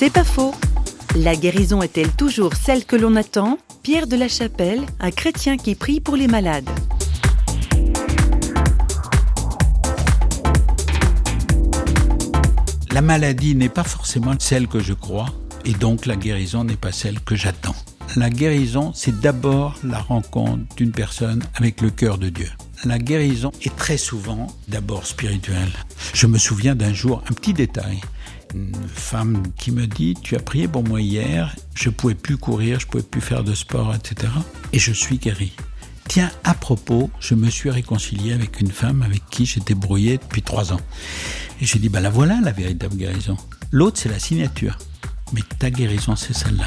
C'est pas faux. La guérison est-elle toujours celle que l'on attend? Pierre de la Chapelle, un chrétien qui prie pour les malades. La maladie n'est pas forcément celle que je crois, et donc la guérison n'est pas celle que j'attends. La guérison, c'est d'abord la rencontre d'une personne avec le cœur de Dieu. La guérison est très souvent d'abord spirituelle. Je me souviens d'un jour, un petit détail, une femme qui me dit Tu as prié pour moi hier, je pouvais plus courir, je pouvais plus faire de sport, etc. Et je suis guéri. Tiens, à propos, je me suis réconcilié avec une femme avec qui j'étais brouillé depuis trois ans. Et j'ai dit, bah la voilà la véritable guérison. L'autre, c'est la signature. Mais ta guérison, c'est celle-là.